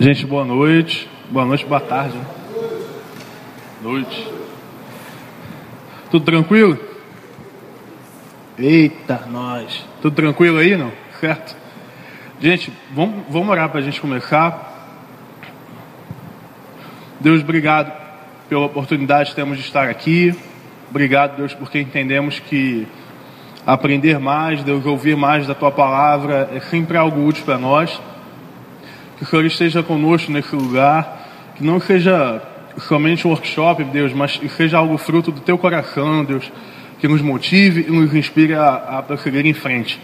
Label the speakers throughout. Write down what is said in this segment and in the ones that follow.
Speaker 1: Gente, boa noite. Boa noite, boa tarde. Noite. Tudo tranquilo? Eita, nós. Tudo tranquilo aí, não? Certo? Gente, vamos, vamos orar para a gente começar. Deus, obrigado pela oportunidade que temos de estar aqui. Obrigado, Deus, porque entendemos que aprender mais, Deus, ouvir mais da Tua palavra é sempre algo útil para nós. Que o Senhor esteja conosco nesse lugar, que não seja somente um workshop, Deus, mas que seja algo fruto do Teu coração, Deus, que nos motive e nos inspire a, a prosseguir em frente.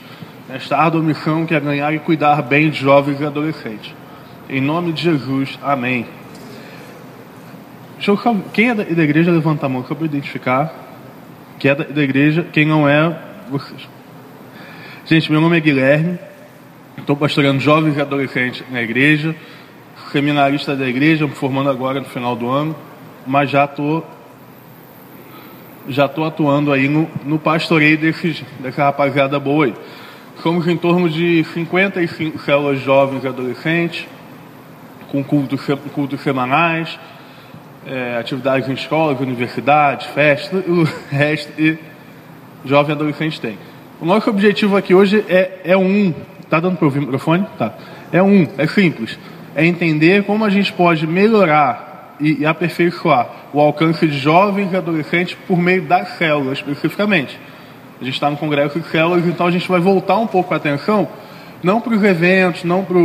Speaker 1: Nesta árdua missão que é ganhar e cuidar bem de jovens e adolescentes. Em nome de Jesus, amém. Eu, quem é da, igreja, levanta a mão, só para identificar. Quem é da igreja, quem não é, vocês. Gente, meu nome é Guilherme, estou pastoreando jovens e adolescentes na igreja, seminarista da igreja, me formando agora no final do ano, mas já estou já estou atuando aí no, no pastoreio desses, dessa rapaziada boa aí. Somos em torno de 55 células jovens e adolescentes, com cultos, cultos semanais, é, atividades em escolas, universidades, festas, o resto e jovem e adolescente tem. O nosso objetivo aqui hoje é, é um. Tá dando para ouvir o microfone? Tá. É um, é simples. É entender como a gente pode melhorar e, e aperfeiçoar o alcance de jovens e adolescentes por meio das células, especificamente. A gente está no congresso de células, então a gente vai voltar um pouco a atenção, não para os eventos, não para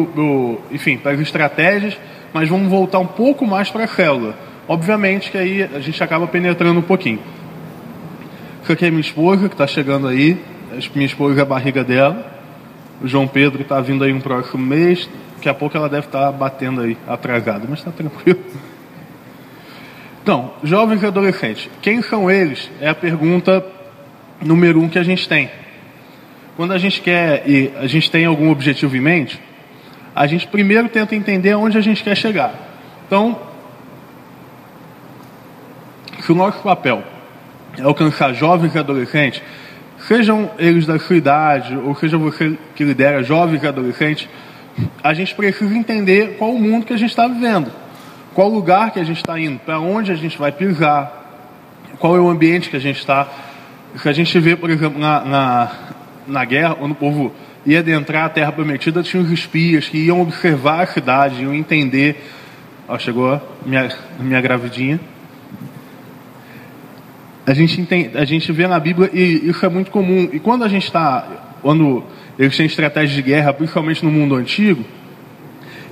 Speaker 1: enfim, para as estratégias, mas vamos voltar um pouco mais para a célula. Obviamente que aí a gente acaba penetrando um pouquinho. Essa aqui é minha esposa, que está chegando aí. Minha esposa é a barriga dela. João Pedro está vindo aí um próximo mês. Daqui a pouco ela deve estar tá batendo aí, atrasada, mas está tranquilo. Então, jovens e adolescentes, quem são eles? É a pergunta número um que a gente tem. Quando a gente quer e a gente tem algum objetivo em mente, a gente primeiro tenta entender onde a gente quer chegar. Então, se o nosso papel é alcançar jovens e adolescentes, sejam eles da sua idade, ou seja você que lidera jovens e adolescentes, a gente precisa entender qual o mundo que a gente está vivendo, qual o lugar que a gente está indo, para onde a gente vai pisar, qual é o ambiente que a gente está que a gente vê, por exemplo, na, na, na guerra, quando o povo ia adentrar a terra prometida, tinha os espias que iam observar a cidade, iam entender. Ó, chegou minha, minha gravidinha. A gente, entende, a gente vê na Bíblia e isso é muito comum. E quando a gente está, quando eles têm estratégias de guerra, principalmente no mundo antigo,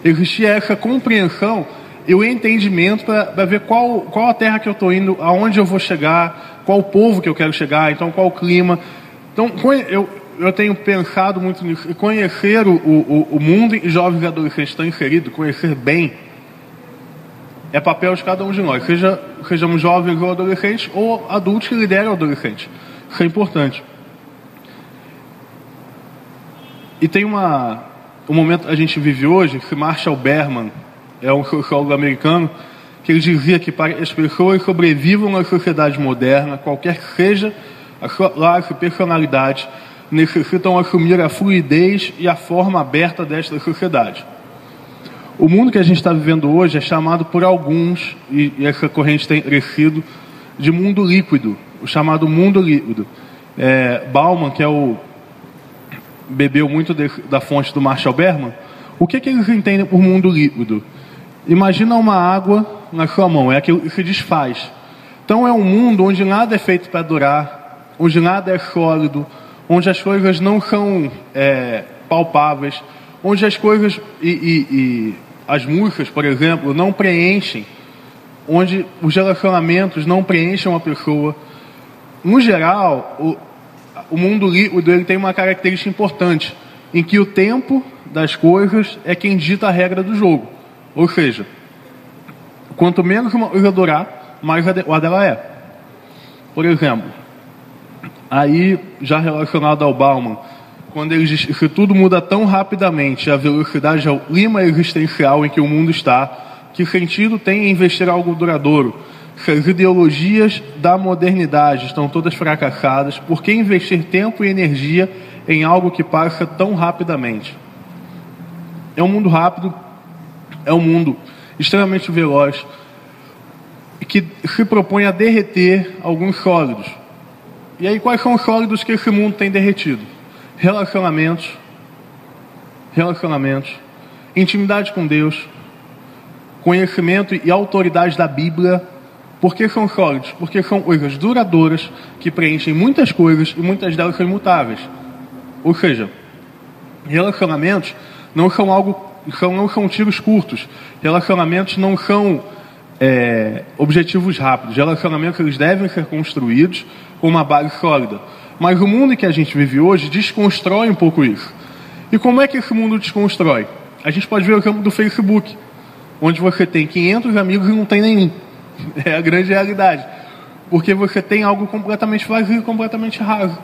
Speaker 1: existia essa compreensão e o entendimento para ver qual, qual a terra que eu estou indo, aonde eu vou chegar, qual o povo que eu quero chegar, então qual o clima. Então, eu, eu tenho pensado muito nisso. Conhecer o, o, o mundo e jovens adolescentes estão inseridos, conhecer bem, é papel de cada um de nós, seja sejamos jovens ou adolescentes, ou adultos que lideram adolescentes. Isso é importante. E tem uma, um momento que a gente vive hoje, que Marshall Berman, é um sociólogo americano, que ele dizia que para as pessoas sobrevivam na sociedade moderna, qualquer que seja a sua classe, personalidade, necessitam assumir a fluidez e a forma aberta desta sociedade. O mundo que a gente está vivendo hoje é chamado por alguns, e, essa corrente tem crescido, de mundo líquido, o chamado mundo líquido. É, Bauman, que é o bebeu muito de, da fonte do Marshall Berman, o que, que eles entendem por mundo líquido? Imagina uma água na sua mão, é aquilo que se desfaz. Então é um mundo onde nada é feito para durar, onde nada é sólido, onde as coisas não são é, palpáveis, onde as coisas e, e, e as músicas, por exemplo, não preenchem, onde os relacionamentos não preenchem uma pessoa. No geral, o, o mundo líquido ele tem uma característica importante, em que o tempo das coisas é quem dita a regra do jogo. Ou seja, Quanto menos uma coisa durar, mais adequada ela é. Por exemplo, aí já relacionado ao Bauman, quando ele diz que tudo muda tão rapidamente, a velocidade é o clima existencial em que o mundo está, que sentido tem em investir algo duradouro? Se as ideologias da modernidade estão todas fracassadas, por que investir tempo e energia em algo que passa tão rapidamente? É um mundo rápido, é um mundo extremamente veloz que se propõe a derreter alguns sólidos. E aí, quais são os sólidos que esse mundo tem derretido? Relacionamentos, relacionamentos, intimidade com Deus, conhecimento e autoridade da Bíblia. Por que são sólidos? Porque são coisas duradouras que preenchem muitas coisas e muitas delas são imutáveis. Ou seja, relacionamentos não são algo, são, não são tiros curtos. Relacionamentos não são é, objetivos rápidos. Relacionamentos eles devem ser construídos com uma base sólida. Mas o mundo que a gente vive hoje desconstrói um pouco isso. E como é que esse mundo desconstrói? A gente pode ver o campo do Facebook, onde você tem 500 amigos e não tem nenhum. É a grande realidade. Porque você tem algo completamente vazio, completamente raso.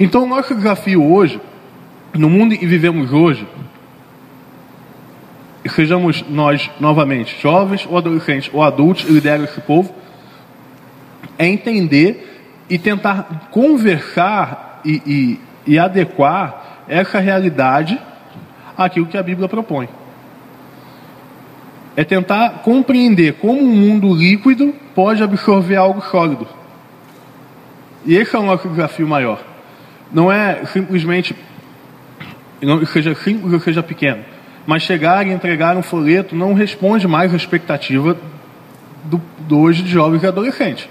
Speaker 1: Então, o nosso desafio hoje, no mundo que vivemos hoje, sejamos nós novamente jovens ou adolescentes ou adultos, lideram esse povo, é entender e tentar conversar e, e, e adequar essa realidade àquilo que a Bíblia propõe. É tentar compreender como um mundo líquido pode absorver algo sólido. E esse é o nosso desafio maior. Não é simplesmente, não seja simples ou seja pequeno, mas chegar e entregar um folheto não responde mais à expectativa do, do hoje de jovens e adolescentes.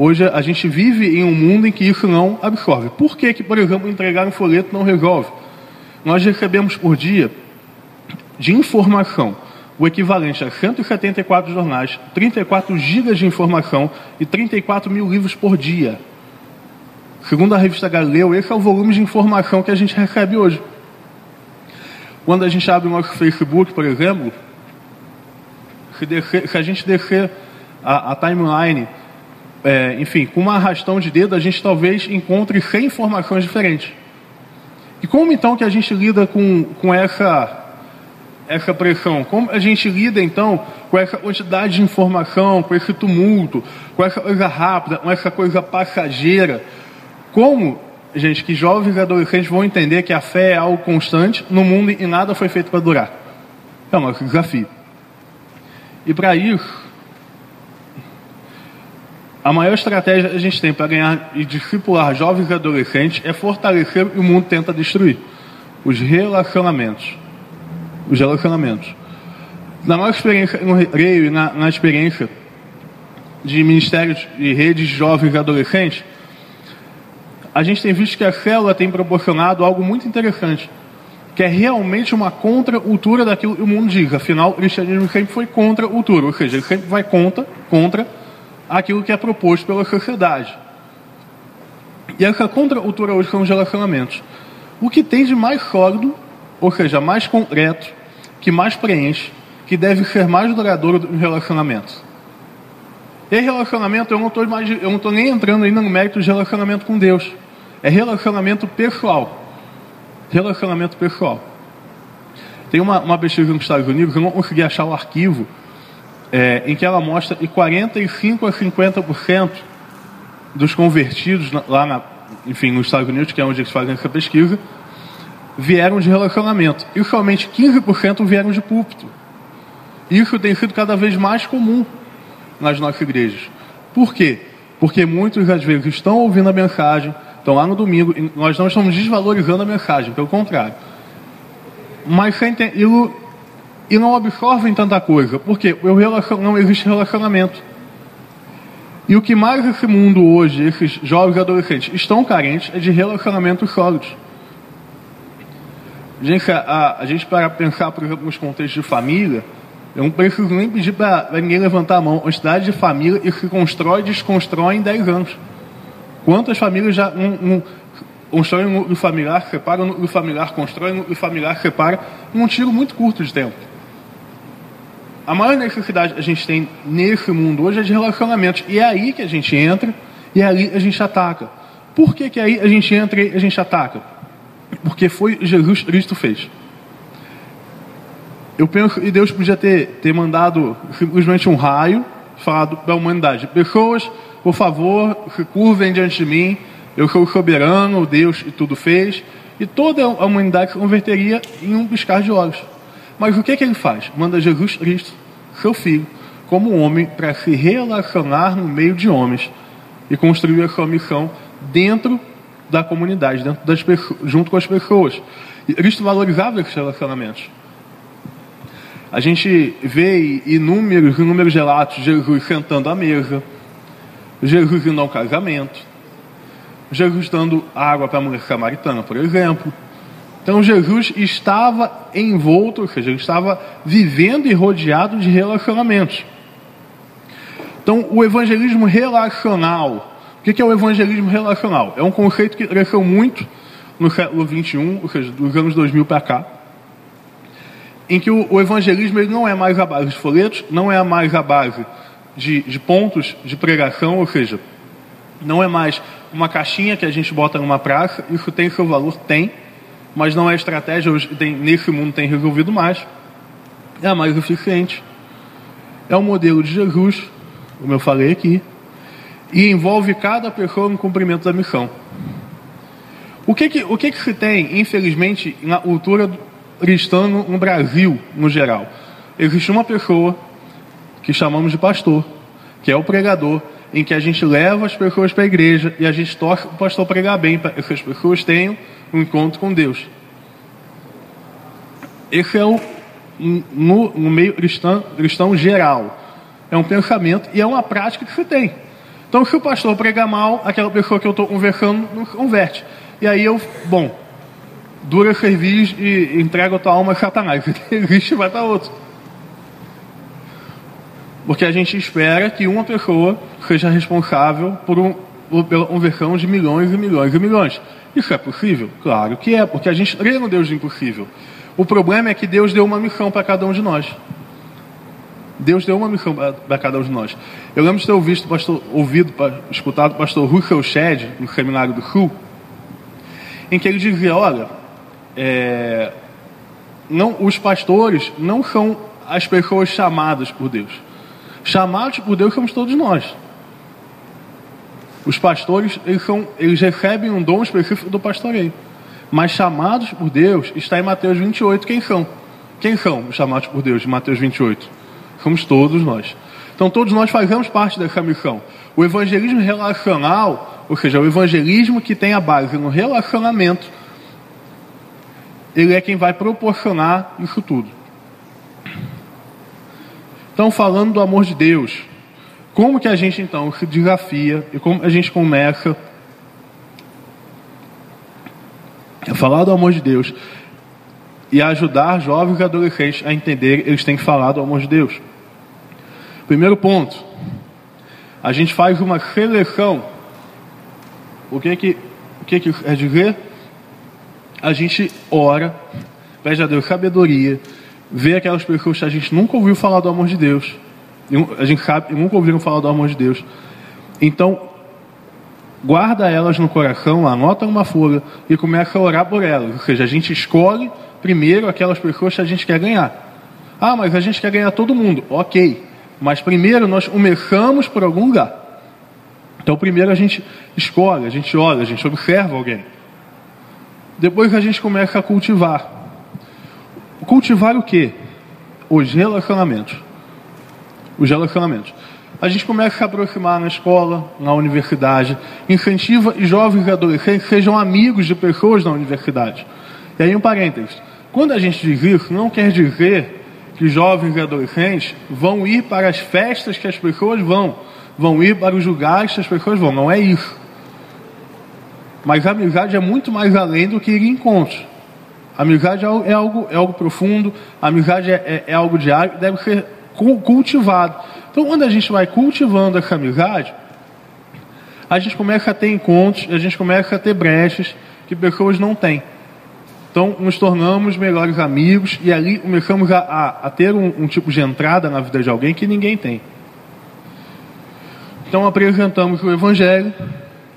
Speaker 1: Hoje a gente vive em um mundo em que isso não absorve. Por que, que por exemplo, entregar um folheto não resolve? Nós recebemos por dia de informação o equivalente a 174 jornais, 34 gigas de informação e 34 mil livros por dia. Segundo a revista Galileu, esse é o volume de informação que a gente recebe hoje. Quando a gente abre o nosso Facebook, por exemplo, se, descer, se a gente descer a, a timeline, é, enfim, com uma arrastão de dedo, a gente talvez encontre 100 informações diferentes. E como então que a gente lida com, com essa, essa pressão? Como a gente lida então com essa quantidade de informação, com esse tumulto, com essa coisa rápida, com essa coisa passageira? Como, gente, que jovens e adolescentes vão entender que a fé é algo constante no mundo e nada foi feito para durar? É nosso desafio. E para isso, a maior estratégia que a gente tem para ganhar e discipular jovens e adolescentes é fortalecer o que o mundo tenta destruir: os relacionamentos. Os relacionamentos. Na nossa experiência no Recreio e na, na experiência de ministérios e redes de jovens e adolescentes, a gente tem visto que a célula tem proporcionado algo muito interessante, que é realmente uma contra-cultura daquilo que o mundo diz. Afinal, o cristianismo sempre foi contra-cultura, ou seja, ele sempre vai contra, contra aquilo que é proposto pela sociedade. E essa contra-cultura hoje são os relacionamentos. O que tem de mais sólido, ou seja, mais concreto, que mais preenche, que deve ser mais duradouro do relacionamento. E relacionamento, eu não estou nem entrando ainda no mérito de relacionamento com Deus. É relacionamento pessoal. Relacionamento pessoal. Tem uma, uma pesquisa nos Estados Unidos, eu não consegui achar o arquivo, é, em que ela mostra que 45 a 50% dos convertidos lá na, enfim, nos Estados Unidos, que é onde eles fazem essa pesquisa, vieram de relacionamento. E somente 15% vieram de púlpito. Isso tem sido cada vez mais comum nas nossas igrejas. Por quê? Porque muitos às vezes estão ouvindo a mensagem, estão lá no domingo, nós não estamos desvalorizando a mensagem, pelo contrário. Mas sem ter, e não absorvem tanta coisa, porque não existe relacionamento. E o que mais esse mundo hoje, esses jovens e adolescentes, estão carentes é de relacionamentos sólidos. Gente, a, a gente para pensar, por exemplo, nos contextos de família, eu não preciso nem pedir para ninguém levantar a mão. A cidade de família e se constrói e desconstrói em 10 anos. Quantas famílias já um, um, constroem núcleo familiar, separam núcleo familiar, constroem núcleo familiar, separam, num tiro muito curto de tempo. A maior necessidade que a gente tem nesse mundo hoje é de relacionamentos. E é aí que a gente entra e é ali a gente ataca. Por que, que aí a gente entra e a gente ataca? Porque foi Jesus Cristo fez. Eu penso que Deus podia ter, ter mandado simplesmente um raio, falado para a humanidade: pessoas, por favor, se curvem diante de mim, eu sou soberano, Deus e tudo fez, e toda a humanidade se converteria em um piscar de olhos. Mas o que, que ele faz? Manda Jesus Cristo, seu filho, como homem, para se relacionar no meio de homens e construir a sua missão dentro da comunidade, dentro das pessoas, junto com as pessoas. E Cristo valorizava esses relacionamentos. A gente vê inúmeros, inúmeros relatos Jesus sentando à mesa, Jesus indo ao casamento, Jesus dando água para a mulher samaritana, por exemplo. Então Jesus estava envolto, ou seja, ele estava vivendo e rodeado de relacionamentos. Então o evangelismo relacional, o que é o evangelismo relacional? É um conceito que cresceu muito no século XXI, ou seja, dos anos 2000 para cá, em que o, evangelismo ele não é mais a base de folhetos, não é mais a base de, de pontos de pregação, ou seja, não é mais uma caixinha que a gente bota numa praça, isso tem seu valor? Tem, mas não é estratégia, tem, nesse mundo tem resolvido mais, é mais eficiente. É o modelo de Jesus, como eu falei aqui, e envolve cada pessoa no cumprimento da missão. O que que, o que, que se tem, infelizmente, na cultura cristã no Brasil, no geral? Existe uma pessoa que chamamos de pastor, que é o pregador, em que a gente leva as pessoas para a igreja e a gente torce o pastor pregar bem, para que as pessoas tenham um encontro com Deus. Esse é o no, no meio cristão, cristão geral. É um pensamento e é uma prática que se tem. Então, se o pastor pregar mal, aquela pessoa que eu estou conversando não converte. E aí eu, bom, dura serviço e entrega a tua alma a Satanás. Existe vai estar outro. Porque a gente espera que uma pessoa seja responsável por um, pela conversão de milhões e milhões e milhões. Isso é possível? Claro que é, porque a gente crê no Deus do impossível. O problema é que Deus deu uma missão para cada um de nós. Deus deu uma missão para cada um de nós. Eu lembro de ter ouvido, pastor, ouvido escutado o pastor Russell Shedd, no Seminário do Sul, em que ele dizia, olha, é, não, os pastores não são as pessoas chamadas por Deus. Chamados por Deus somos todos nós. Os pastores, eles, são, eles recebem um dom específico do pastoreio. Mas chamados por Deus, está em Mateus 28, quem são? Quem são os chamados por Deus de Mateus 28? Somos todos nós. Então todos nós fazemos parte dessa missão. O evangelismo relacional, ou seja, o evangelismo que tem a base no relacionamento, ele é quem vai proporcionar isso tudo. Então, falando do amor de Deus, como que a gente então se desafia e como a gente começa a falar do amor de Deus e ajudar jovens e adolescentes a entender eles têm que falar do amor de Deus? Primeiro ponto, a gente faz uma seleção. O que que, o que, que é dizer? A gente ora, pede a Deus sabedoria, vê aquelas pessoas que a gente nunca ouviu falar do amor de Deus. A gente sabe, nunca ouviram falar do amor de Deus. Então, guarda elas no coração, anota numa folha e começa a orar por elas. Ou seja, a gente escolhe primeiro aquelas pessoas que a gente quer ganhar. Ah, mas a gente quer ganhar todo mundo. Ok. Mas primeiro nós começamos por algum lugar. Então primeiro a gente escolhe, a gente olha, a gente observa alguém. Depois a gente começa a cultivar. Cultivar o que? Os relacionamentos. Os relacionamentos. A gente começa a se aproximar na escola, na universidade, incentiva e jovens e adolescentes sejam amigos de pessoas na universidade. E aí um parênteses. Quando a gente diz isso, não quer dizer que jovens e adolescentes vão ir para as festas que as pessoas vão, vão ir para os lugares que as pessoas vão. Não é isso. Mas a amizade é muito mais além do que ir em encontros. A amizade é algo, é algo profundo, a amizade é, é, é algo diário, deve ser cultivado. Então, quando a gente vai cultivando essa amizade, a gente começa a ter encontros, a gente começa a ter brechas que pessoas não têm. Então, nos tornamos melhores amigos e ali começamos a, a, a ter um, um, tipo de entrada na vida de alguém que ninguém tem. Então, apresentamos o Evangelho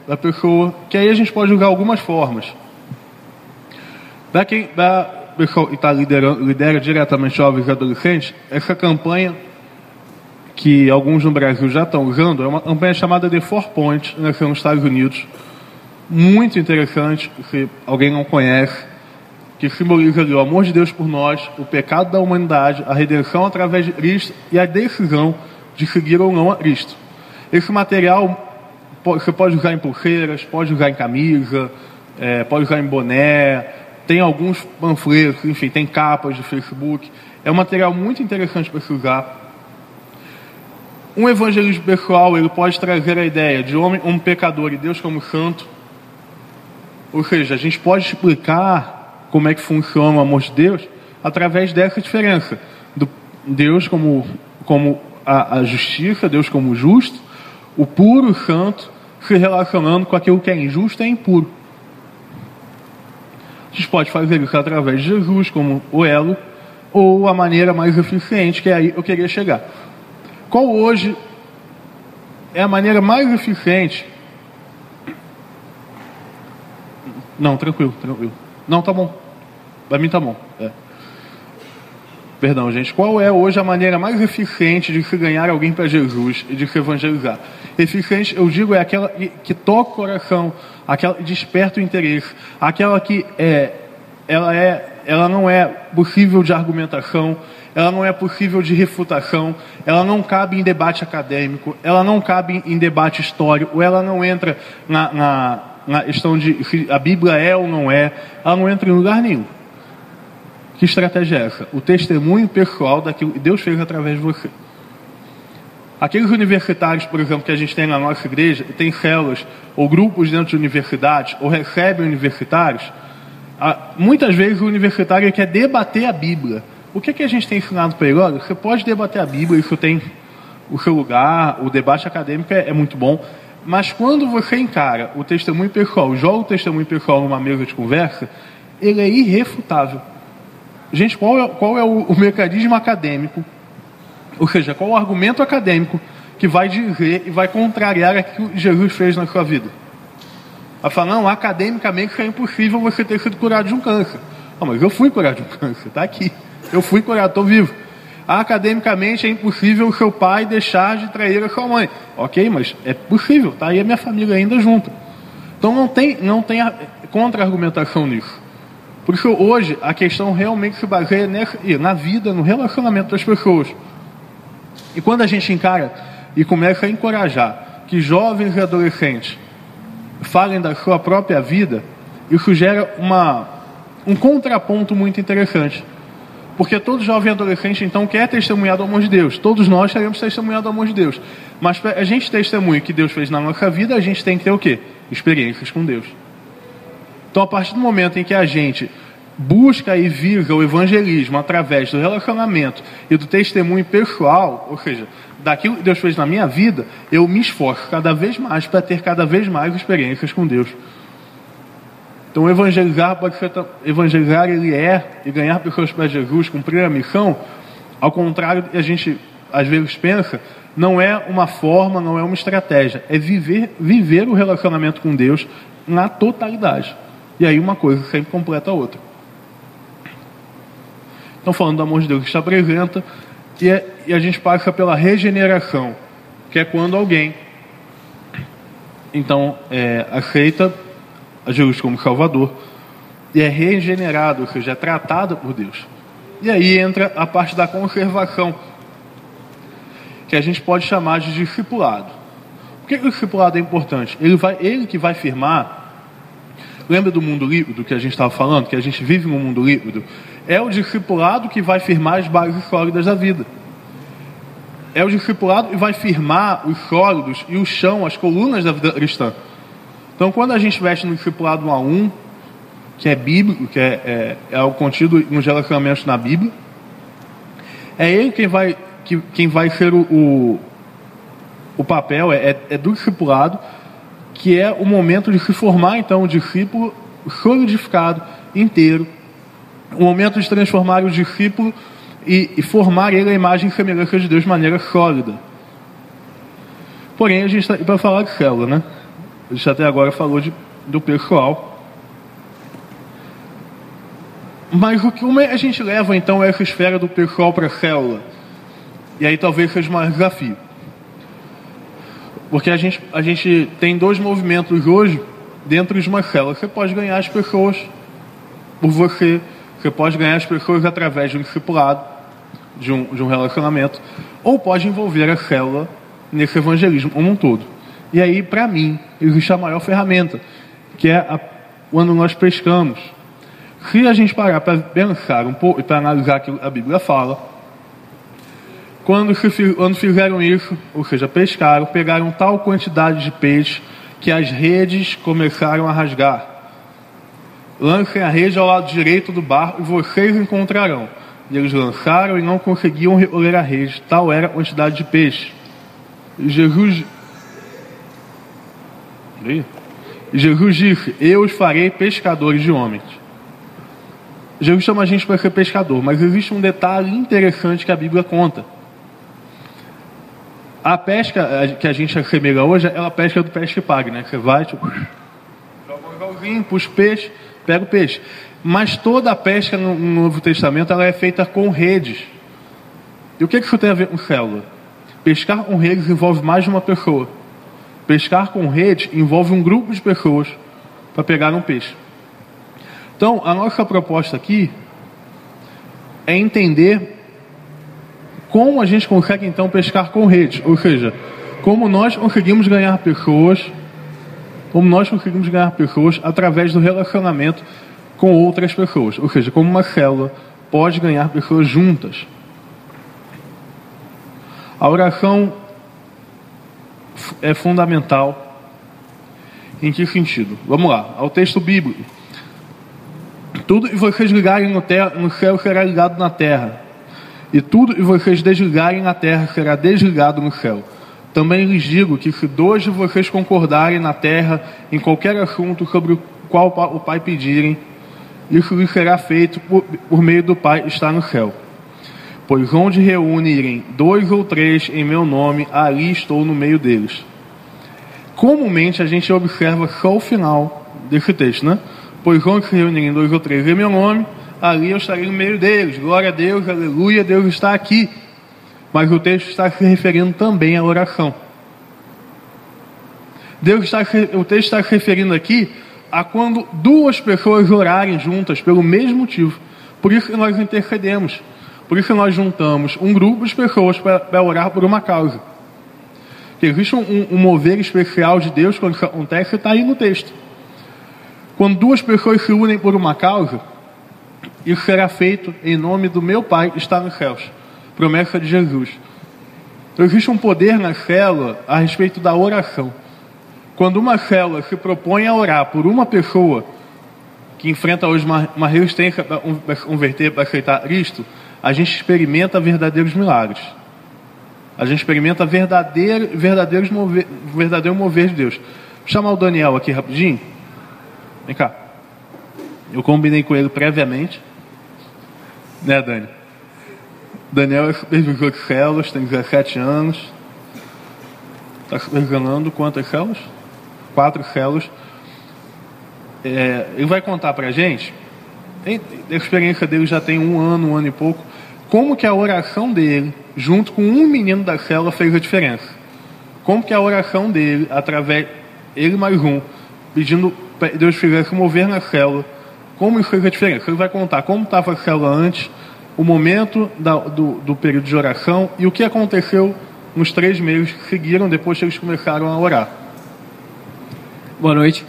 Speaker 1: da pessoa, que aí a gente pode julgar algumas formas. Da quem, da pessoa que está liderando, lidera diretamente jovens e adolescentes, essa campanha que alguns no Brasil já estão usando é uma campanha chamada The Four Points, né, nos Estados Unidos. Muito interessante, se alguém não conhece que simboliza ali o amor de Deus por nós, o pecado da humanidade, a redenção através de Cristo e a decisão de seguir ou não a Cristo. Esse material você pode usar em pulseiras, pode usar em camisa, é, pode usar em boné, tem alguns panfletos, enfim, tem capas de Facebook. É um material muito interessante para se usar. Um evangelismo pessoal, ele pode trazer a ideia de homem um pecador e Deus como santo. Ou seja, a gente pode explicar como é que funciona o amor de Deus através dessa diferença. Do Deus como, como a, a justiça, Deus como justo, o puro santo se relacionando com aquilo que é injusto e impuro. Gente pode fazer isso através de Jesus como o elo, ou a maneira mais eficiente, que é aí eu queria chegar. Qual hoje é a maneira mais eficiente? Não, tranquilo, tranquilo. Não, tá bom. Para mim tá bom. É. Perdão, gente. Qual é hoje a maneira mais eficiente de se ganhar alguém para Jesus e de se evangelizar? Eficiente, eu digo, é aquela que toca o coração, aquela que desperta o interesse, aquela que é, ela é, ela não é possível de argumentação, ela não é possível de refutação, ela não cabe em debate acadêmico, ela não cabe em debate histórico, ela não entra na, na, na questão de se a Bíblia é ou não é, ela não entra em lugar nenhum. Que estratégia é essa? O testemunho pessoal daquilo que Deus fez através de você. Aqueles universitários, por exemplo, que a gente tem na nossa igreja, tem células ou grupos dentro de universidades, ou recebem universitários, muitas vezes o universitário quer debater a Bíblia. O que, é que a gente tem ensinado para ele? Olha, você pode debater a Bíblia, isso tem o seu lugar, o debate acadêmico é, é muito bom, mas quando você encara o testemunho pessoal, joga o testemunho pessoal numa mesa de conversa, ele é irrefutável. Gente, qual é, qual é o, o mecanismo acadêmico, ou seja, qual o argumento acadêmico que vai dizer e vai contrariar aquilo que Jesus fez na sua vida? Vai falar, não, academicamente é impossível você ter sido curado de um câncer. Não, mas eu fui curado de um câncer, está aqui. Eu fui curado, estou vivo. Academicamente é impossível o seu pai deixar de trair a sua mãe. Ok, mas é possível, tá aí a minha família ainda junto. Então não tem, não tem contra-argumentação nisso. Por isso hoje a questão realmente se baseia nessa, na vida, no relacionamento das pessoas. E quando a gente encara e começa a encorajar que jovens e adolescentes falem da sua própria vida, isso gera uma, um contraponto muito interessante. Porque todo jovem adolescente, então, quer testemunhar do amor de Deus. Todos nós queremos testemunhar do amor de Deus. Mas para a gente testemunhar o que Deus fez na nossa vida, a gente tem que ter o quê? Experiências com Deus. Então, a partir do momento em que a gente busca e visa o evangelismo através do relacionamento e do testemunho pessoal, ou seja, daquilo que Deus fez na minha vida, eu me esforço cada vez mais para ter cada vez mais experiências com Deus. Então, evangelizar pode ser evangelizar ele é e ganhar pessoas para Jesus, cumprir a missão. Ao contrário, a gente às vezes pensa, não é uma forma, não é uma estratégia, é viver viver o relacionamento com Deus na totalidade. E aí uma coisa sempre completa a outra. Então, falando do amor de Deus que se apresenta, e, é, e a gente passa pela regeneração, que é quando alguém então é, aceita a Jesus como Salvador e é regenerado, ou seja, é tratado por Deus. E aí entra a parte da conservação, que a gente pode chamar de discipulado. Por que o discipulado é importante? Ele, vai, ele que vai firmar. Lembra do mundo líquido que a gente estava falando? Que a gente vive no mundo líquido? É o discipulado que vai firmar as bases sólidas da vida. É o discipulado que vai firmar os sólidos e o chão, as colunas da vida cristã. Então, quando a gente veste no discipulado 1 a 1, que é bíblico, que é, é, é o contido nos relacionamentos na Bíblia, é ele quem vai, que, quem vai ser o, o, o papel, é, é, do discipulado, que é o momento de se formar, então, o discípulo solidificado, inteiro, o momento de transformar o discípulo e, e formar ele a imagem e semelhança de Deus de maneira sólida. Porém, a gente está para falar de célula, né? A gente até agora falou de, do pessoal. Mas o que a gente leva então essa esfera do pessoal para a célula? E aí talvez seja mais desafio. Porque a gente, a gente tem dois movimentos hoje dentro de uma célula. Você pode ganhar as pessoas por você Você pode ganhar as pessoas através de um discipulado, de um, de um relacionamento, ou pode envolver a célula nesse evangelismo como um todo. E aí, para mim, existe a maior ferramenta, que é a, quando nós pescamos. Se a gente parar para pensar um pouco e para analisar o que a Bíblia fala, quando, quando fizeram isso, ou seja, pescaram, pegaram tal quantidade de peixe que as redes começaram a rasgar. Lancem a rede ao lado direito do barco e vocês encontrarão. E eles lançaram e não conseguiam recolher a rede, tal era a quantidade de peixe. Jesus. Jesus disse: Eu os farei pescadores de homens. Jesus chama a gente para ser pescador, mas existe um detalhe interessante que a Bíblia conta. A pesca que a gente assemelha hoje é a pesca do peixe que pague, né? Você vai, tipo, joga um galvinho, puxa o peixe, pega o peixe. Mas toda a pesca no Novo Testamento ela é feita com redes. E o que, que isso tem a ver com célula? Pescar com redes envolve mais de uma pessoa. Pescar com redes envolve um grupo de pessoas para pegar um peixe. Então, a nossa proposta aqui é entender como a gente consegue então pescar com rede? Ou seja, como nós conseguimos ganhar pessoas, como nós conseguimos ganhar pessoas através do relacionamento com outras pessoas. Ou seja, como uma célula pode ganhar pessoas juntas. A oração é fundamental. Em que sentido? Vamos lá, ao texto bíblico. Tudo que vocês ligarem no, no céu será ligado na terra e tudo que vocês desligarem na terra será desligado no céu. Também lhes digo que se dois de vocês concordarem na terra em qualquer assunto sobre o qual o Pai pedirem, isso lhes será feito por, por meio do Pai está no céu. Pois onde reunirem dois ou três em meu nome, ali estou no meio deles. Comumente a gente observa só o final desse texto, né? Pois onde se reunirem dois ou três em meu nome, ali eu estarei no meio deles. Glória a Deus, aleluia, Deus está aqui. Mas o texto está se referindo também à oração. Deus está, o texto está se referindo aqui a quando duas pessoas orarem juntas pelo mesmo motivo. Por isso que nós intercedemos. Por isso que nós juntamos um grupo de pessoas para orar por uma causa. Existe um, um mover especial de Deus quando isso acontece, está aí no texto. Quando duas pessoas se unem por uma causa, isso será feito em nome do meu Pai que está nos céus. Promessa de Jesus. Existe um poder na célula a respeito da oração. Quando uma célula se propõe a orar por uma pessoa que enfrenta hoje uma, uma resistência para converter, para aceitar Cristo, a gente experimenta verdadeiros milagres. A gente experimenta verdadeiro, verdadeiros mover, verdadeiro mover de Deus. Vou chamar o Daniel aqui rapidinho. Vem cá. Eu combinei com ele previamente. Né, Dani? Daniel é supervisor de células, tem 17 anos. Está supervisionando quantas células? Quatro células. É, ele vai contar para a gente, a experiência dele já tem um ano, um ano e pouco, como que a oração dele, junto com um menino da célula, fez a diferença. Como que a oração dele, através, ele mais um, pedindo Deus fizesse mover na célula, como isso fez a diferença? Ele vai contar como estava a célula antes, o momento da, do, do período de oração e o que aconteceu nos três meses que seguiram depois que eles começaram a orar.
Speaker 2: Boa noite.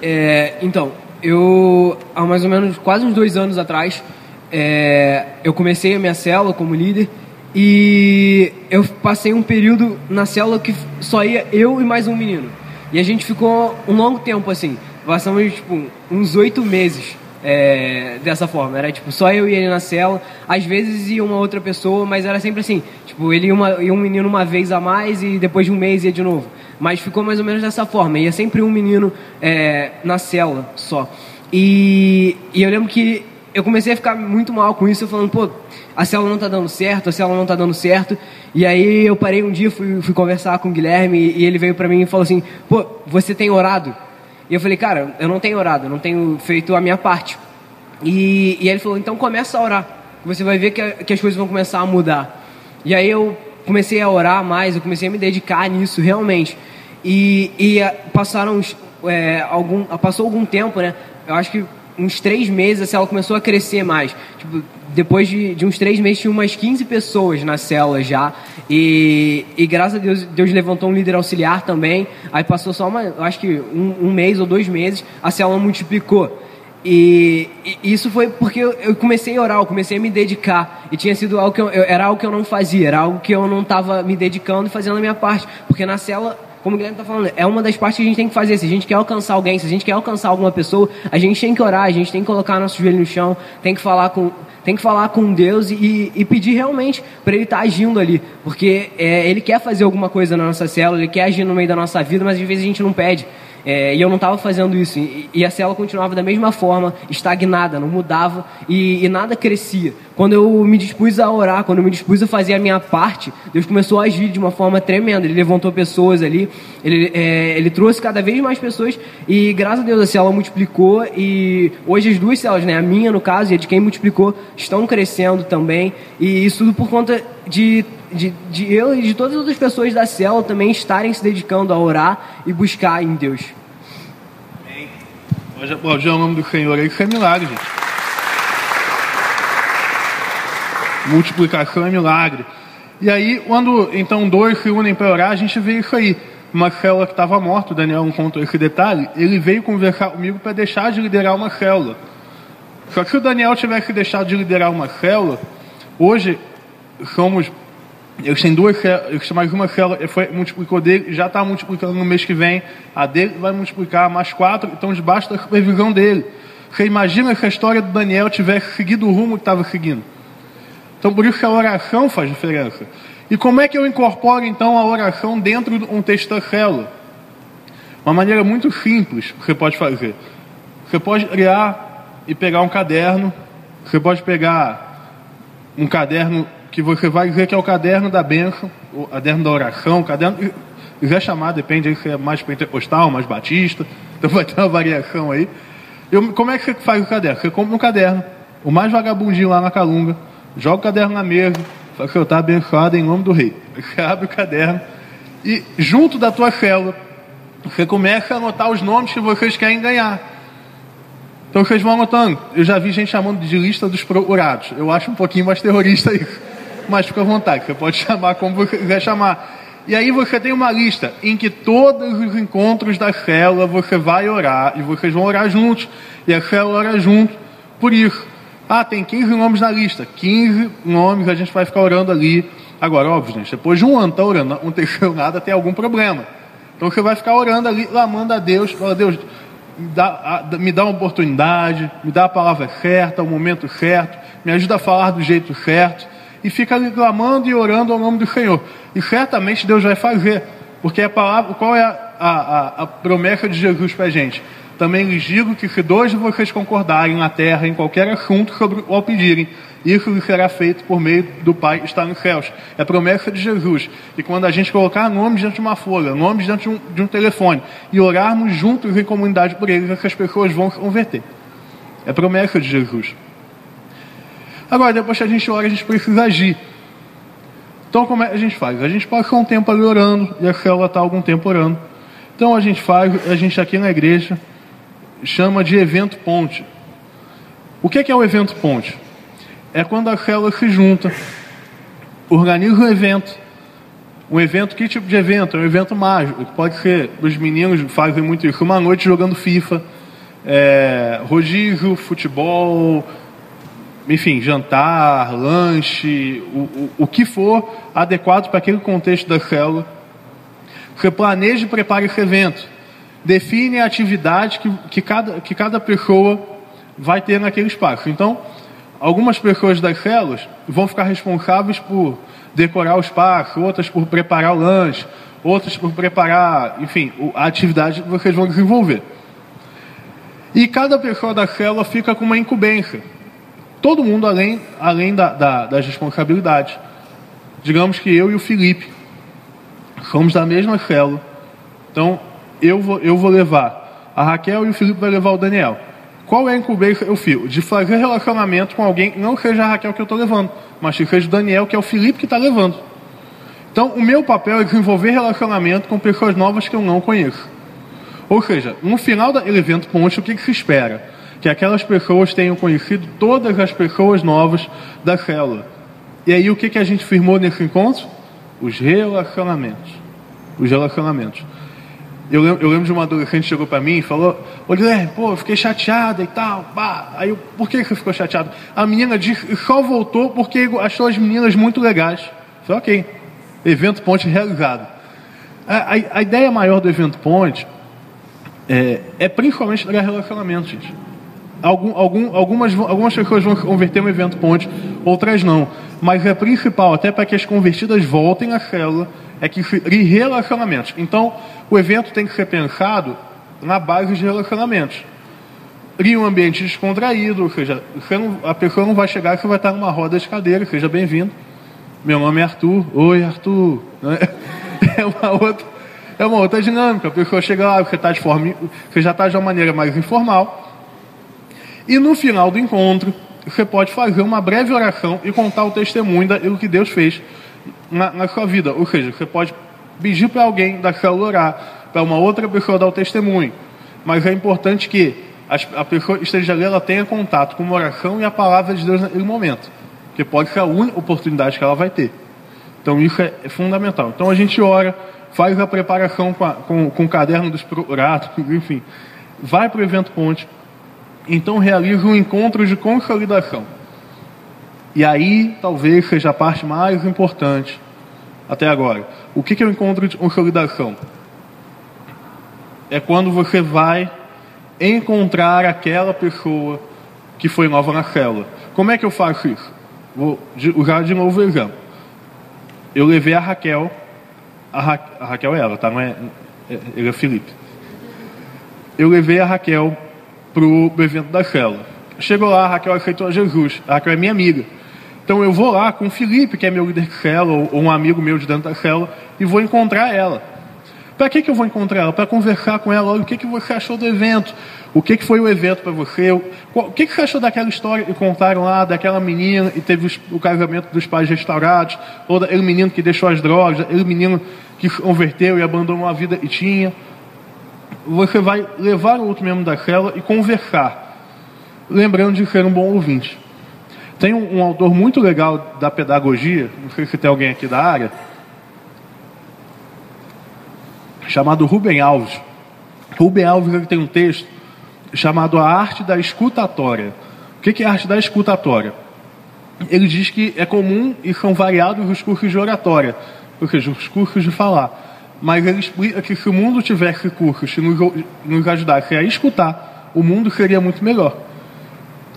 Speaker 2: É, então, eu há mais ou menos quase uns dois anos atrás, é, eu comecei a minha célula como líder e eu passei um período na célula que só ia eu e mais um menino. E a gente ficou um longo tempo assim. Passamos, tipo, uns oito meses é, dessa forma. Era, tipo, só eu e ele na cela. Às vezes ia uma outra pessoa, mas era sempre assim. Tipo, ele ia, uma, ia um menino uma vez a mais e depois de um mês ia de novo. Mas ficou mais ou menos dessa forma. Ia sempre um menino é, na cela só. E, e eu lembro que eu comecei a ficar muito mal com isso, falando, pô, a célula não tá dando certo, a célula não tá dando certo. E aí eu parei um dia, fui, fui conversar com o Guilherme e ele veio para mim e falou assim, pô, você tem orado? E eu falei, cara, eu não tenho orado, eu não tenho feito a minha parte. E, e ele falou, então começa a orar. Você vai ver que, que as coisas vão começar a mudar. E aí eu comecei a orar mais, eu comecei a me dedicar nisso realmente. E, e passaram é, algum, passou algum tempo, né? Eu acho que uns três meses a célula começou a crescer mais. Tipo, depois de, de, uns três meses tinha umas 15 pessoas na célula já. E, e graças a Deus, Deus levantou um líder auxiliar também. Aí passou só uma, acho que um, um mês ou dois meses, a célula multiplicou. E, e, isso foi porque eu, comecei a orar, eu comecei a me dedicar. E tinha sido algo que eu, eu era algo que eu não fazia, era algo que eu não estava me dedicando e fazendo a minha parte. Porque na célula como o Guilherme está falando, é uma das partes que a gente tem que fazer. Se a gente quer alcançar alguém, se a gente quer alcançar alguma pessoa, a gente tem que orar, a gente tem que colocar nosso joelho no chão, tem que falar com, tem que falar com Deus e, e pedir realmente para Ele estar tá agindo ali. Porque é, Ele quer fazer alguma coisa na nossa célula, Ele quer agir no meio da nossa vida, mas às vezes a gente não pede. É, e eu não estava fazendo isso. E, e, a célula continuava da mesma forma, estagnada, não mudava e, e, nada crescia. Quando eu me dispus a orar, quando eu me dispus a fazer a minha parte, Deus começou a agir de uma forma tremenda. Ele levantou pessoas ali, ele, é, ele trouxe cada vez mais pessoas e, graças a Deus, a célula multiplicou. E hoje as duas células, né, a minha no caso e a de quem multiplicou, estão crescendo também. E isso tudo por conta de de, de eu e de todas as outras pessoas da célula também estarem se dedicando a orar e buscar em Deus.
Speaker 1: Amém. Hoje, hoje é o nome do Senhor aí, isso é milagre, gente. Multiplicação é milagre. E aí, quando então dois se unem para orar, a gente vê isso aí. Uma célula que estava morta, o Daniel não contou esse detalhe, ele veio conversar comigo para deixar de liderar uma célula. Só que se o Daniel tivesse deixado de liderar uma célula, hoje somos eles têm duas têm mais uma célula, foi, multiplicou dele, já está multiplicando no mês que vem. A dele vai multiplicar mais quatro, estão debaixo da supervisão dele. Você imagina se a história do Daniel tivesse seguido o rumo que estava seguindo. Então, por isso que a oração faz diferença. E como é que eu incorporo, então, a oração dentro de um texto da célula? Uma maneira muito simples que você pode fazer. Você pode criar e pegar um caderno. Você pode pegar um caderno que você vai ver que é o caderno da bênção, o caderno da oração, caderno. Quiser chamar, depende aí se é mais pentecostal, mais batista, então vai ter uma variação aí. Eu, como é que você faz o caderno? Você compra um caderno, o mais vagabundinho lá na calunga, joga o caderno na mesa, fala que eu estou abençoado em nome do rei. Você abre o caderno e, junto da tua célula, você começa a anotar os nomes que vocês querem ganhar. Então vocês vão anotando. Eu já vi gente chamando de lista dos procurados. Eu acho um pouquinho mais terrorista isso mas fica à vontade, você pode chamar como você quiser chamar. E aí você tem uma lista em que todos os encontros da célula você vai orar e vocês vão orar juntos. E a célula ora junto por isso. Ah, tem 15 nomes na lista. 15 nomes, a gente vai ficar orando ali. Agora, óbvio, gente, depois de um ano tá orando, não terceiro nada, tem algum problema. Então você vai ficar orando ali, clamando a Deus, fala, Deus, me dá, me dá uma oportunidade, me dá a palavra certa, o momento certo, me ajuda a falar do jeito certo e fica clamando e orando ao nome do Senhor. E certamente Deus vai fazer, porque a palavra, qual é a, a, a promessa de Jesus para a gente? Também lhes digo que se dois de vocês concordarem na terra em qualquer assunto sobre o pedirem, isso lhe será feito por meio do Pai que está nos céus. É a promessa de Jesus. E quando a gente colocar nomes diante de uma folha, nomes diante de um, de um telefone, e orarmos juntos em comunidade por eles, essas pessoas vão se converter. É promessa de Jesus. Agora, depois que a gente ora, a gente precisa agir. Então, como é que a gente faz? A gente passa um tempo ali orando, e a célula está algum tempo orando. Então, a gente faz, a gente aqui na igreja, chama de evento ponte. O que é, o evento ponte? É quando a célula se junta, organiza um evento. Um evento, que tipo de evento? É um evento mágico. Pode ser, os meninos fazem muito isso, uma noite jogando FIFA, é, rodízio, futebol, enfim, jantar, lanche, o, o, o que for adequado para aquele contexto da célula. Você planeja e prepara esse evento. Define a atividade que, que, cada, que cada pessoa vai ter naquele espaço. Então, algumas pessoas das células vão ficar responsáveis por decorar o espaço, outras por preparar o lanche, outras por preparar, enfim, a atividade que vocês vão desenvolver. E cada pessoa da célula fica com uma incumbência todo mundo além, além da, da, das responsabilidades. Digamos que eu e o Felipe somos da mesma célula. Então, eu vou, eu vou levar a Raquel e o Felipe vai levar o Daniel. Qual é a incumbência eu fico? De fazer relacionamento com alguém, não seja a Raquel que eu estou levando, mas que seja o Daniel, que é o Felipe que está levando. Então, o meu papel é desenvolver relacionamento com pessoas novas que eu não conheço. Ou seja, no final do evento ponte, o que, que se espera? Que aquelas pessoas tenham conhecido todas as pessoas novas da célula. E aí o que, que a gente firmou nesse encontro? Os relacionamentos. Os relacionamentos. Eu lembro, eu lembro de uma adolescente que chegou para mim e falou: Ô Guilherme, pô, eu fiquei chateada e tal. Pá. Aí eu, por que você ficou chateado? A menina disse, só voltou porque achou as meninas muito legais. Eu falei, ok. Evento Ponte realizado. A, a, a ideia maior do Evento Ponte é, é principalmente criar relacionamento, gente. Algum, algum, algumas, algumas pessoas vão converter um evento ponte, outras não. Mas é principal, até para que as convertidas voltem à célula, é que crie relacionamentos. Então, o evento tem que ser pensado na base de relacionamentos. Crie um ambiente descontraído, ou seja, não, a pessoa não vai chegar que vai estar numa roda de cadeira, seja bem-vindo. Meu nome é Arthur. Oi, Arthur. É uma outra, é uma outra dinâmica. A pessoa chega lá, você, tá de forma, você já está de uma maneira mais informal. E no final do encontro, você pode fazer uma breve oração e contar o testemunho do que Deus fez na, na sua vida. Ou seja, você pode pedir para alguém daquela orar, para uma outra pessoa dar o testemunho. Mas é importante que a pessoa esteja ali, ela tenha contato com uma oração e a palavra de Deus naquele momento. Que pode ser a única oportunidade que ela vai ter. Então isso é, é fundamental. Então a gente ora, faz a preparação com, a, com, com o caderno dos procurados, enfim. Vai para o evento ponte. Então realiza um encontro de consolidação. E aí talvez seja a parte mais importante até agora. O que, é o encontro de consolidação? É quando você vai encontrar aquela pessoa que foi nova na célula. Como é que eu faço isso? Vou usar de novo o exemplo. Eu levei a Raquel, a, Ra, a Raquel é ela, tá? Não é, é, ele é Felipe. Eu levei a Raquel para o evento da célula. Chegou lá, Raquel aceitou a Jesus. A Raquel é minha amiga. Então eu vou lá com o Felipe, que é meu líder de célula, ou um amigo meu de dentro da célula, e vou encontrar ela. Para que, que eu vou encontrar ela? Para conversar com ela, olha, o que, que você achou do evento? O que, que foi o evento para você? O que, que você achou daquela história que contaram lá, daquela menina e teve o casamento dos pais restaurados, ou daquele menino que deixou as drogas, aquele menino que converteu e abandonou a vida e tinha? Você vai levar o outro membro da célula e conversar, lembrando de ser um bom ouvinte. Tem um, um, autor muito legal da pedagogia, não sei se tem alguém aqui da área, chamado Rubem Alves. Rubem Alves ele tem um texto chamado A Arte da Escutatória. O que é a arte da escutatória? Ele diz que é comum e são variados os cursos de oratória, os cursos de falar. Mas ele explica que se o mundo tivesse cursos que nos, nos ajudassem a escutar, o mundo seria muito melhor.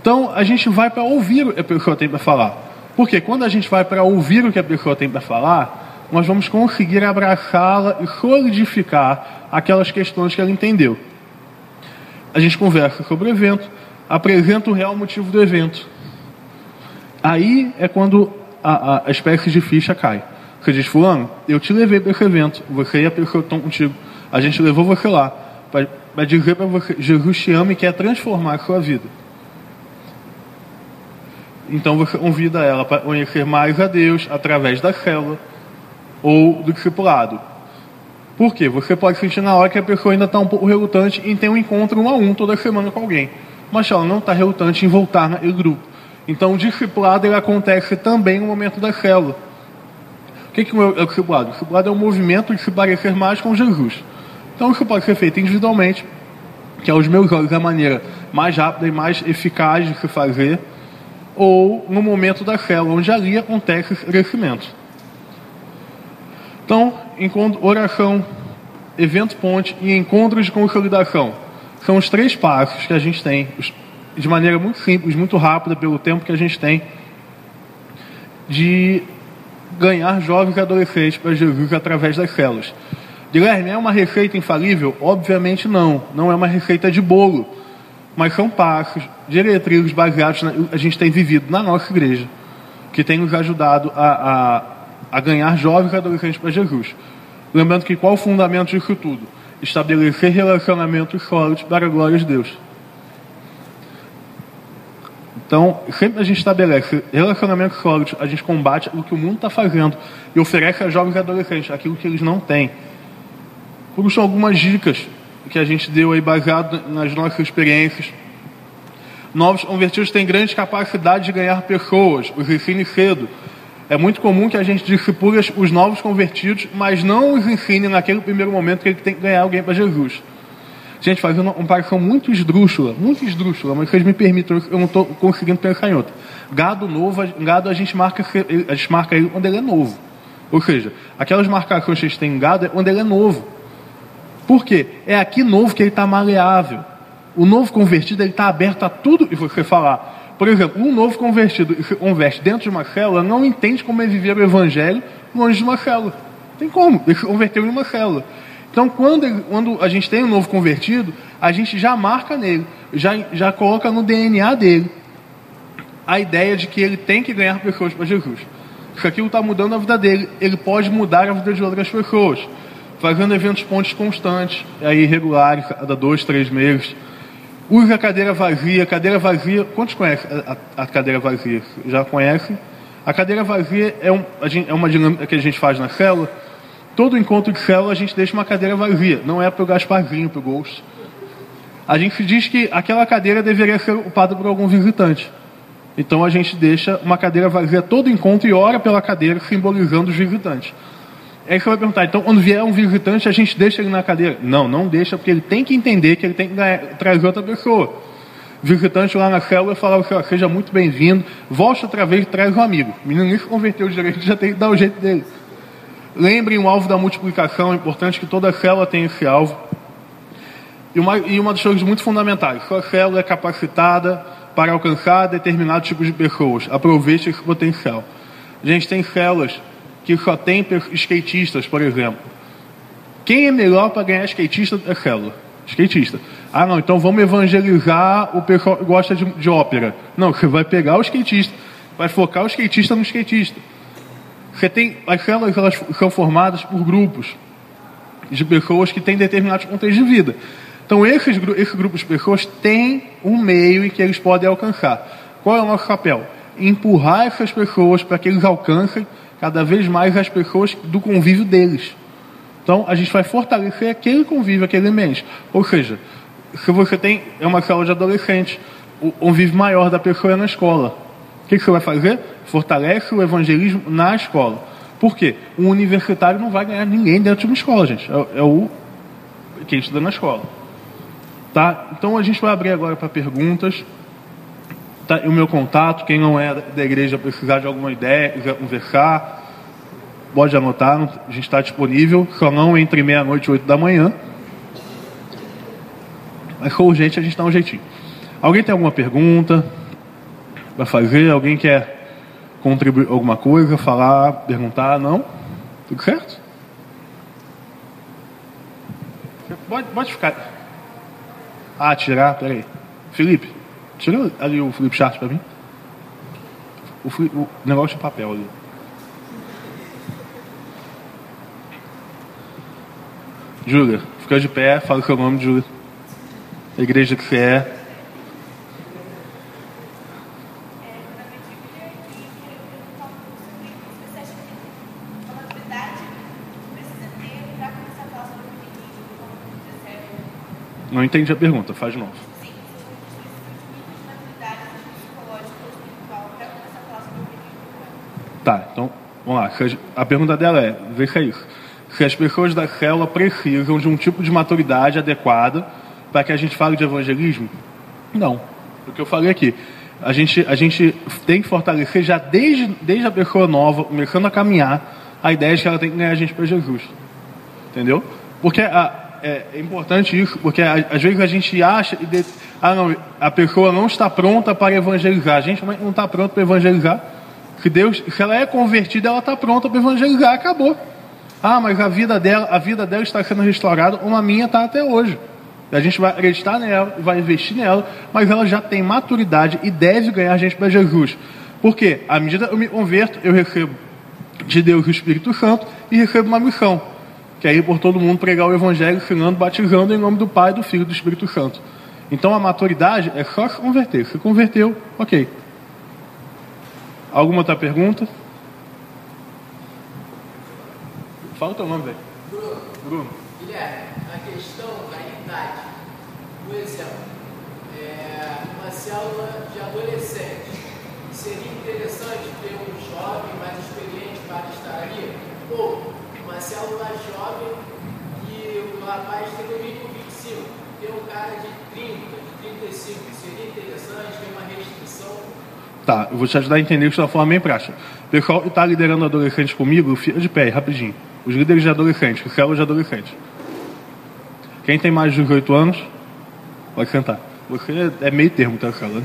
Speaker 1: Então a gente vai para ouvir o que a pessoa tem para falar. Porque quando a gente vai para ouvir o que a pessoa tem para falar, nós vamos conseguir abraçá-la e solidificar aquelas questões que ela entendeu. A gente conversa sobre o evento, apresenta o real motivo do evento. Aí é quando a, a, a espécie de ficha cai. Você diz, fulano, eu te levei para esse evento, você e a pessoa estão contigo. A gente levou você lá para dizer para você, Jesus te ama e quer transformar a sua vida. Então você convida ela para conhecer mais a Deus através da célula ou do discipulado. Por quê? Você pode sentir na hora que a pessoa ainda está um pouco relutante em ter um encontro um a um toda semana com alguém. Mas ela não está relutante em voltar naquele grupo. Então o discipulado ele acontece também no momento da célula. Que, que é o discipulado? O discipulado é um movimento de se parecer mais com Jesus. Então isso pode ser feito individualmente, que aos meus olhos é a maneira mais rápida e mais eficaz de se fazer ou no momento da célula, onde ali acontece esse crescimento. Então, encontro, oração, evento ponte e encontros de consolidação. São os três passos que a gente tem, de maneira muito simples, muito rápida, pelo tempo que a gente tem, de ganhar jovens e adolescentes para Jesus através das células. Guilherme, é uma receita infalível? Obviamente não. Não é uma receita de bolo mas são passos, diretrizes baseados na, a gente tem vivido na nossa igreja, que tem nos ajudado a, a, a ganhar jovens e adolescentes para Jesus. Lembrando que qual o fundamento disso tudo? Estabelecer relacionamentos sólidos para a glória de Deus. Então, sempre a gente estabelece relacionamentos sólidos, a gente combate o que o mundo está fazendo e oferece a jovens e adolescentes aquilo que eles não têm. Por isso, algumas dicas que a gente deu aí baseado nas nossas experiências. Novos convertidos têm grande capacidade de ganhar pessoas, os ensine cedo. É muito comum que a gente discipule os novos convertidos, mas não os ensine naquele primeiro momento que ele tem que ganhar alguém para Jesus. Gente, fazendo uma comparação muito esdrúxula, muito esdrúxula, mas vocês me permitam, eu não estou conseguindo pensar em outra. Gado novo, gado a gente marca, a gente marca ele quando ele é novo. Ou seja, aquelas marcações que a gente tem em gado é quando ele é novo. Por quê? É aqui novo que ele está maleável. O novo convertido ele está aberto a tudo e você falar. Por exemplo, um novo convertido que converte dentro de uma célula não entende como é viver o evangelho longe de uma célula. Tem como, ele se converteu em uma célula. Então, quando, quando a gente tem um novo convertido, a gente já marca nele, já, já coloca no DNA dele a ideia de que ele tem que ganhar pessoas para Jesus. Se aquilo está mudando a vida dele, ele pode mudar a vida de outras pessoas fazendo eventos pontos constantes, aí regulares, cada dois, três meses. Use a cadeira vazia. Cadeira vazia, quantos conhecem a, a, a cadeira vazia? Já conhecem? A cadeira vazia é, um, é, uma dinâmica que a gente faz na célula. Todo encontro de célula a gente deixa uma cadeira vazia. Não é para o Gasparzinho, para o Ghost. A gente diz que aquela cadeira deveria ser ocupada por algum visitante. Então a gente deixa uma cadeira vazia todo encontro e ora pela cadeira, simbolizando os visitantes. Aí você vai perguntar, então quando vier um visitante, a gente deixa ele na cadeira? Não, não deixa, porque ele tem que entender que ele tem que trazer outra pessoa. Visitante lá na célula falava assim, seja muito bem-vindo, volte outra vez e traz um amigo. O menino se converteu direito, já tem que dar o jeito dele. Lembrem o alvo da multiplicação, é importante que toda célula tenha esse alvo. E uma, e uma das coisas muito fundamentais, sua célula é capacitada para alcançar determinado tipo de pessoas. Aproveite esse potencial. A gente tem células que só tem skatistas, por exemplo. Quem é melhor para ganhar skatista da célula? Skatista. Ah, não, então vamos evangelizar o pessoal que gosta de, de ópera. Não, você vai pegar o skatista, vai focar o skatista no skatista. Você tem, as células elas são formadas por grupos de pessoas que têm determinados contextos de vida. Então, esses, grupos de pessoas têm um meio em que eles podem alcançar. Qual é o nosso papel? Empurrar essas pessoas para que eles alcancem cada vez mais as pessoas do convívio deles. Então, a gente vai fortalecer aquele convívio, aquele ambiente. Ou seja, se você tem é uma célula de adolescente, o convívio maior da pessoa é na escola. Que, que você vai fazer? Fortalece o evangelismo na escola. Por quê? Um universitário não vai ganhar ninguém dentro de uma escola, gente. É, é o quem estuda na escola. Tá? Então a gente vai abrir agora para perguntas. Tá, o meu contato, quem não é da igreja precisar de alguma ideia, quiser conversar, pode anotar, a gente está disponível, só não entre meia-noite e oito da manhã. Mas for urgente, a gente dá um jeitinho. Alguém tem alguma pergunta para fazer? Alguém quer contribuir alguma coisa, falar, perguntar? Não? Tudo certo? Pode, pode ficar. Ah, tirar, peraí. Felipe. Tira ali o flip chart para mim. O, o negócio de papel ali. Júlia, fica de pé, fala o seu nome, Júlia. A igreja que você é. Não entendi a pergunta, faz de novo. Tá, então, vamos lá. A pergunta dela é, veja isso. Se as pessoas da célula precisam de um tipo de maturidade adequada para que a gente fale de evangelismo? Não. O que eu falei aqui, a gente, a gente tem que fortalecer já desde, desde a pessoa nova, começando a caminhar, a ideia de que ela tem que ganhar a gente para Jesus. Entendeu? Porque a, é, é, importante isso, porque às vezes a gente acha, de, ah, não, a pessoa não está pronta para evangelizar. A gente não está pronto para evangelizar. Que Deus, se ela é convertida, ela está pronta para evangelizar, acabou. Ah, mas a vida dela, a vida dela está sendo restaurada, uma minha está até hoje. A gente vai acreditar nela, vai investir nela, mas ela já tem maturidade e deve ganhar gente para Jesus. Porque à medida que eu me converto, eu recebo de Deus o Espírito Santo e recebo uma missão, que é ir por todo mundo pregar o Evangelho, ensinando, batizando em nome do Pai, do Filho e do Espírito Santo. Então a maturidade é só se converter. Se converteu, ok. Alguma outra pergunta? Fala o teu nome, velho.
Speaker 3: Bruno. Bruno. Guilherme, a questão da idade. Um exemplo. é, uma célula de adolescente. Seria interessante ter um jovem mais experiente para estar ali? Ou uma célula jovem que o rapaz tem no mínimo 25, ter um cara de 30, de 35. Seria interessante ter uma restrição?
Speaker 1: Tá, eu vou te ajudar a entender isso uma forma bem prática. O pessoal que está liderando adolescente comigo, fica de pé, rapidinho. Os líderes de adolescente, os células de adolescente. Quem tem mais de 18 anos, pode sentar. Você é meio termo, tá, célula?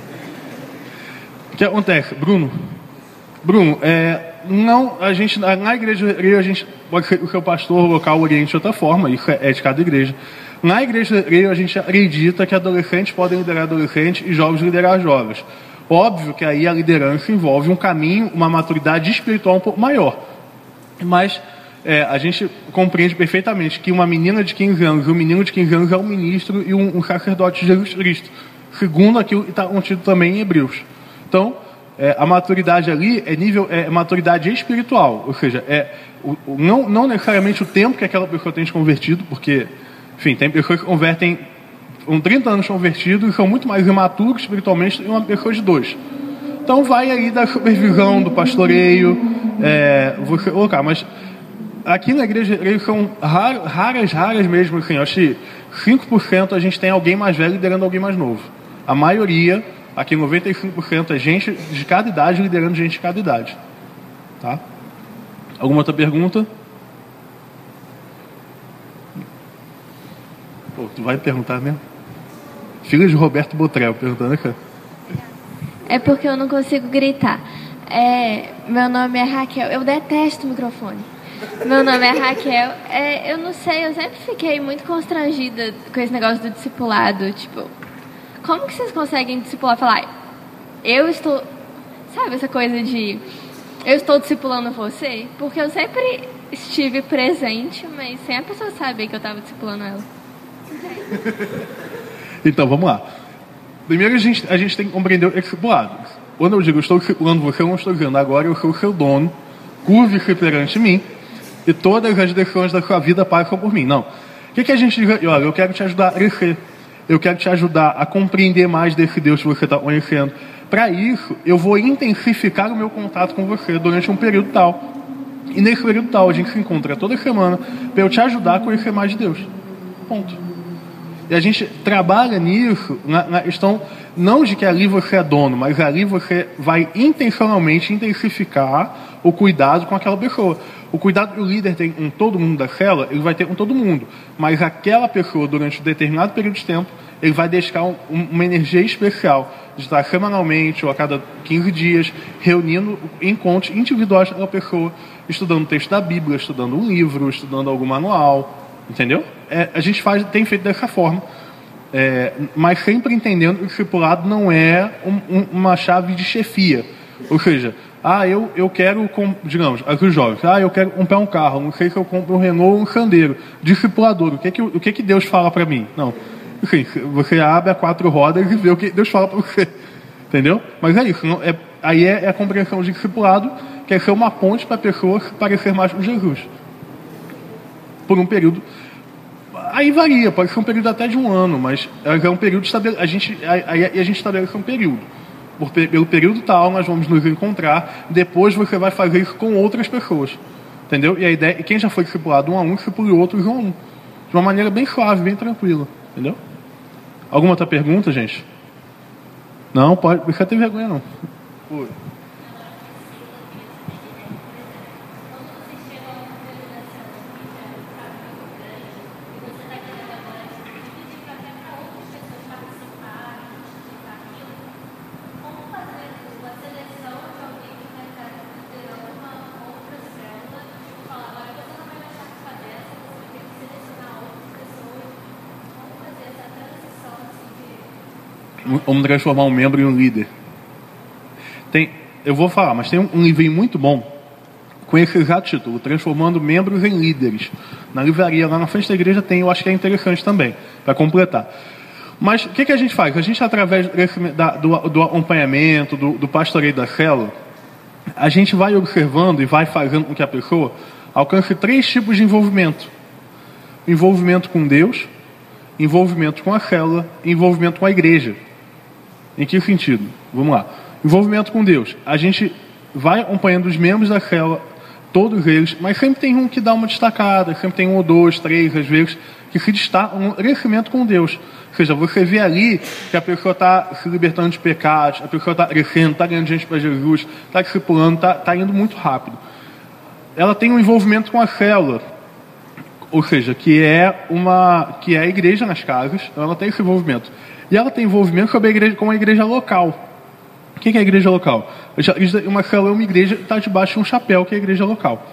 Speaker 1: O que acontece? Bruno, Bruno, é, não, a gente, na igreja, a gente, o seu pastor local oriente de outra forma, isso é de cada igreja. Na igreja, a gente acredita que adolescentes podem liderar adolescentes e jovens liderar jovens. Óbvio que aí a liderança envolve um caminho, uma maturidade espiritual um pouco maior. Mas é, a gente compreende perfeitamente que uma menina de 15 anos um menino de 15 anos é um ministro e um, um sacerdote de Jesus Cristo. Segundo aquilo que está contido também em Hebreus. Então, é, a maturidade ali é nível é maturidade espiritual, ou seja, é o, o, não, não necessariamente o tempo que aquela pessoa tem de convertido, porque, enfim, tem pessoas que convertem com 30 anos convertidos e são muito mais imaturos espiritualmente do que uma pessoa de dois. Então vai aí da supervisão, do pastoreio, é, você colocar, mas aqui na igreja são raras, raras, raras mesmo, assim, acho que 5% a gente tem alguém mais velho liderando alguém mais novo. A maioria Aqui 95% é gente de cada idade liderando gente de cada idade. Tá? Alguma outra pergunta? Pô, tu vai perguntar mesmo? Filha de Roberto Botrel perguntando aqui.
Speaker 4: É porque eu não consigo gritar. É, meu nome é Raquel. Eu detesto microfone. Meu nome é Raquel. É, eu não sei, eu sempre fiquei muito constrangida com esse negócio do discipulado. Tipo, como que vocês conseguem discipular? Falar, eu estou. Sabe essa coisa de. Eu estou discipulando você? Porque eu sempre estive presente, mas sem a pessoa saber que eu estava discipulando ela.
Speaker 1: então, vamos lá. Primeiro, a gente, a gente tem que compreender o discipulado. Quando eu digo estou discipulando você, eu não estou dizendo agora eu sou o seu dono, curve-se perante mim e todas as decisões da sua vida passam por mim. Não. O que, que a gente diz? Olha, eu quero te ajudar a crescer. Eu quero te ajudar a compreender mais desse Deus que você está conhecendo. Para isso, eu vou intensificar o meu contato com você durante um período tal. E nesse período tal, a gente se encontra toda semana para eu te ajudar a conhecer mais de Deus. Ponto. E a gente trabalha nisso na, na questão não de que ali você é dono, mas ali você vai intencionalmente intensificar o cuidado com aquela pessoa. O cuidado que o líder tem com todo mundo da cela, ele vai ter com todo mundo. Mas aquela pessoa, durante um determinado período de tempo, ele vai deixar um, uma energia especial de estar semanalmente ou a cada 15 dias reunindo encontros individuais daquela pessoa, estudando o texto da Bíblia, estudando um livro, estudando algum manual, entendeu? É, a gente faz, tem feito dessa forma, é, mas sempre entendendo que o discipulado não é um, um, uma chave de chefia. Ou seja, ah, eu, eu quero, digamos, aqui os jovens, ah, eu quero comprar um carro, não sei se eu compro um Renault ou um Sandeiro. Discipulador, o que, que, o que, que Deus fala para mim? Não. Enfim, você abre a quatro rodas e vê o que Deus fala para você. Entendeu? Mas é isso. Não, é, aí é, é, a compreensão de discipulado, que é ser uma ponte para a pessoa parecer mais com Jesus. Por um período. Aí varia, pode ser um período até de um ano, mas é um período a gente Aí a gente estabelece um período por, pelo período tal, nós vamos nos encontrar. Depois você vai fazer isso com outras pessoas. Entendeu? E a ideia, quem já foi discipulado um a um, discipule outros um a um. De uma maneira bem suave, bem tranquila. Entendeu? Alguma outra pergunta, gente? Não, pode. Não ter vergonha, não. Oi. Vamos transformar um membro em um líder. Tem, eu vou falar, mas tem um, livrinho muito bom com esse exato título, Transformando Membros em Líderes. Na livraria, lá na frente da igreja tem, eu acho que é interessante também, para completar. Mas o que, que, a gente faz? A gente, através desse, da, do, do, acompanhamento, do, do pastoreio da célula, a gente vai observando e vai fazendo com que a pessoa alcance três tipos de envolvimento: envolvimento com Deus, envolvimento com a célula, envolvimento com a igreja. Em que sentido? Vamos lá. Envolvimento com Deus. A gente vai acompanhando os membros da célula, todos eles, mas sempre tem um que dá uma destacada, sempre tem um ou dois, três, às vezes, que se destaca um crescimento com Deus. Ou seja, você vê ali que a pessoa está se libertando de pecados, a pessoa está crescendo, está ganhando gente para Jesus, está discipulando, está tá indo muito rápido. Ela tem um envolvimento com a célula, ou seja, que é uma que é a igreja nas casas, então ela tem esse envolvimento. E ela tem envolvimento com a igreja, com a igreja local. O que é a igreja local? Uma célula é uma igreja que está debaixo de um chapéu, que é a igreja local.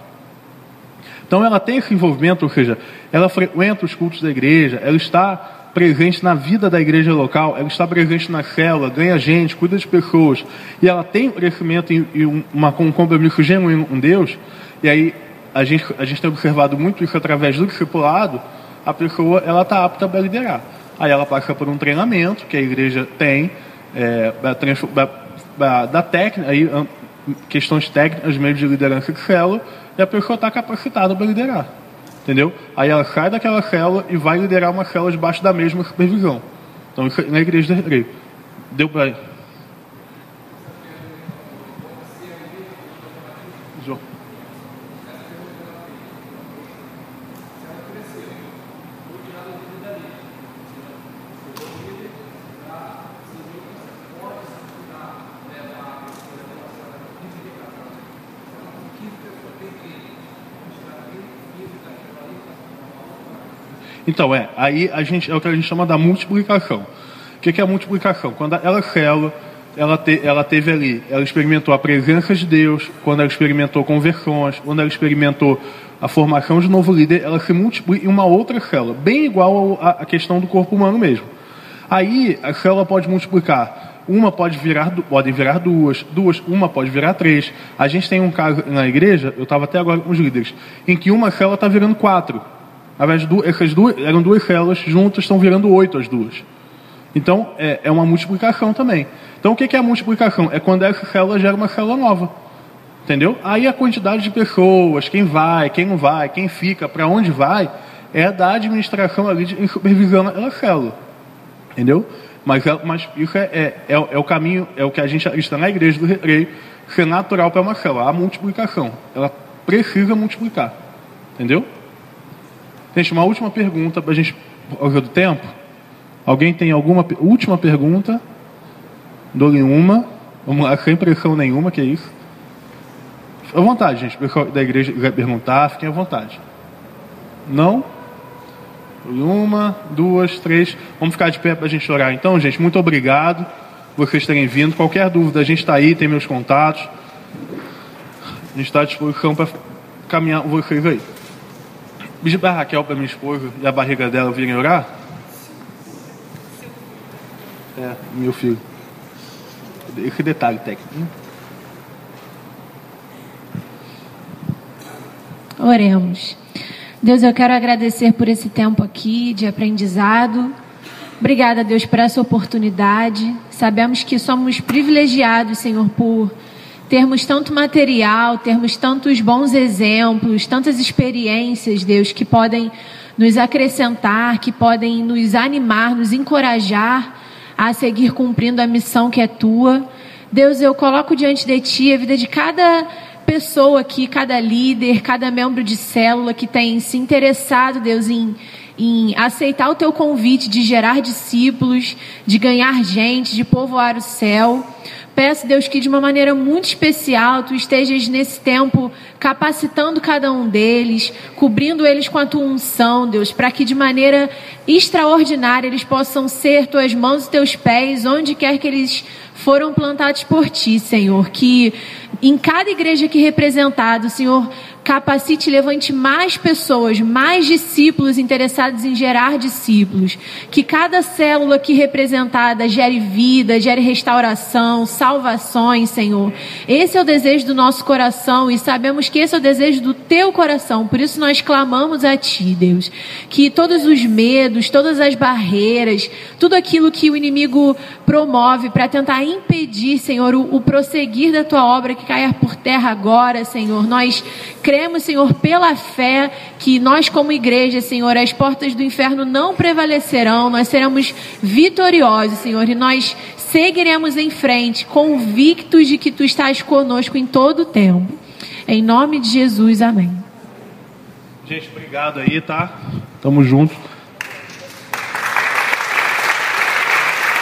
Speaker 1: Então ela tem esse envolvimento, ou seja, ela frequenta os cultos da igreja, ela está presente na vida da igreja local, ela está presente na célula, ganha gente, cuida de pessoas, e ela tem um crescimento e uma, um compromisso genuíno com Deus, e aí a gente, a gente tem observado muito isso através do discipulado, a pessoa ela está apta para liderar. Aí ela passa por um treinamento que a igreja tem, é, da técnica, aí, questões técnicas, meios de liderança de célula, e a pessoa está capacitada para liderar. Entendeu? Aí ela sai daquela célula e vai liderar uma célula debaixo da mesma supervisão. Então, isso na igreja da. Deu para Então, é, aí a gente, é o que a gente chama da multiplicação. O que é a multiplicação? Quando ela célula, ela, te, ela teve ali, ela experimentou a presença de Deus, quando ela experimentou conversões, quando ela experimentou a formação de novo líder, ela se multiplica em uma outra célula, bem igual à questão do corpo humano mesmo. Aí a célula pode multiplicar. Uma pode virar, podem virar duas, duas, uma pode virar três. A gente tem um caso na igreja, eu estava até agora com os líderes, em que uma célula está virando quatro. Essas duas, eram duas células juntas, estão virando oito as duas. Então, é, é uma multiplicação também. Então, o que é a multiplicação? É quando essa célula gera uma célula nova. Entendeu? Aí a quantidade de pessoas, quem vai, quem não vai, quem fica, para onde vai, é da administração ali de, em supervisão célula. Entendeu? Mas, é, mas isso é, é, é, é, o caminho, é o que a gente está na igreja do recreio, ser natural para uma célula, a multiplicação. Ela precisa multiplicar. Entendeu? Gente, uma última pergunta para a gente, ao do tempo. Alguém tem alguma última pergunta? Dou-lhe uma. Vamos lá, sem pressão nenhuma, que é isso. À vontade, gente. O pessoal da igreja vai perguntar, fiquem à vontade. Não? Uma, duas, três. Vamos ficar de pé para a gente orar. Então, gente, muito obrigado por vocês terem vindo. Qualquer dúvida, a gente está aí, tem meus contatos. A gente está à disposição para caminhar com vocês aí. Pedi para Raquel, para minha esposa, e a barriga dela virem orar? É, meu filho. Esse detalhe técnico.
Speaker 5: Oremos. Deus, eu quero agradecer por esse tempo aqui de aprendizado. Obrigada, Deus, por essa oportunidade. Sabemos que somos privilegiados, Senhor, por termos tanto material, termos tantos bons exemplos, tantas experiências, Deus, que podem nos acrescentar, que podem nos animar, nos encorajar a seguir cumprindo a missão que é tua. Deus, eu coloco diante de ti a vida de cada pessoa aqui, cada líder, cada membro de célula que tem se interessado, Deus, em, em aceitar o teu convite de gerar discípulos, de ganhar gente, de povoar o céu. Peço, Deus, que de uma maneira muito especial tu estejas nesse tempo capacitando cada um deles, cobrindo eles com a tua unção, Deus, para que de maneira extraordinária eles possam ser tuas mãos e teus pés onde quer que eles foram plantados por ti, Senhor. Que em cada igreja aqui representada, Senhor, capacite e levante mais pessoas, mais discípulos interessados em gerar discípulos. Que cada célula aqui representada gere vida, gere restauração, salvações, Senhor. Esse é o desejo do nosso coração e sabemos que esse é o desejo do teu coração. Por isso nós clamamos a ti, Deus. Que todos os medos, todas as barreiras, tudo aquilo que o inimigo promove para tentar impedir, Senhor, o, o prosseguir da tua obra que caia por terra agora, Senhor. Nós cremos, Senhor, pela fé, que nós, como igreja, Senhor, as portas do inferno não prevalecerão, nós seremos vitoriosos, Senhor, e nós seguiremos em frente, convictos de que tu estás conosco em todo o tempo. Em nome de Jesus, amém.
Speaker 1: Gente, obrigado aí, tá? Tamo junto.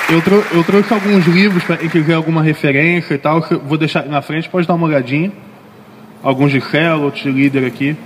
Speaker 1: Eu, trou eu trouxe alguns livros para quem quiser alguma referência e tal. Vou deixar na frente, pode dar uma olhadinha. Alguns de Hello, líder aqui.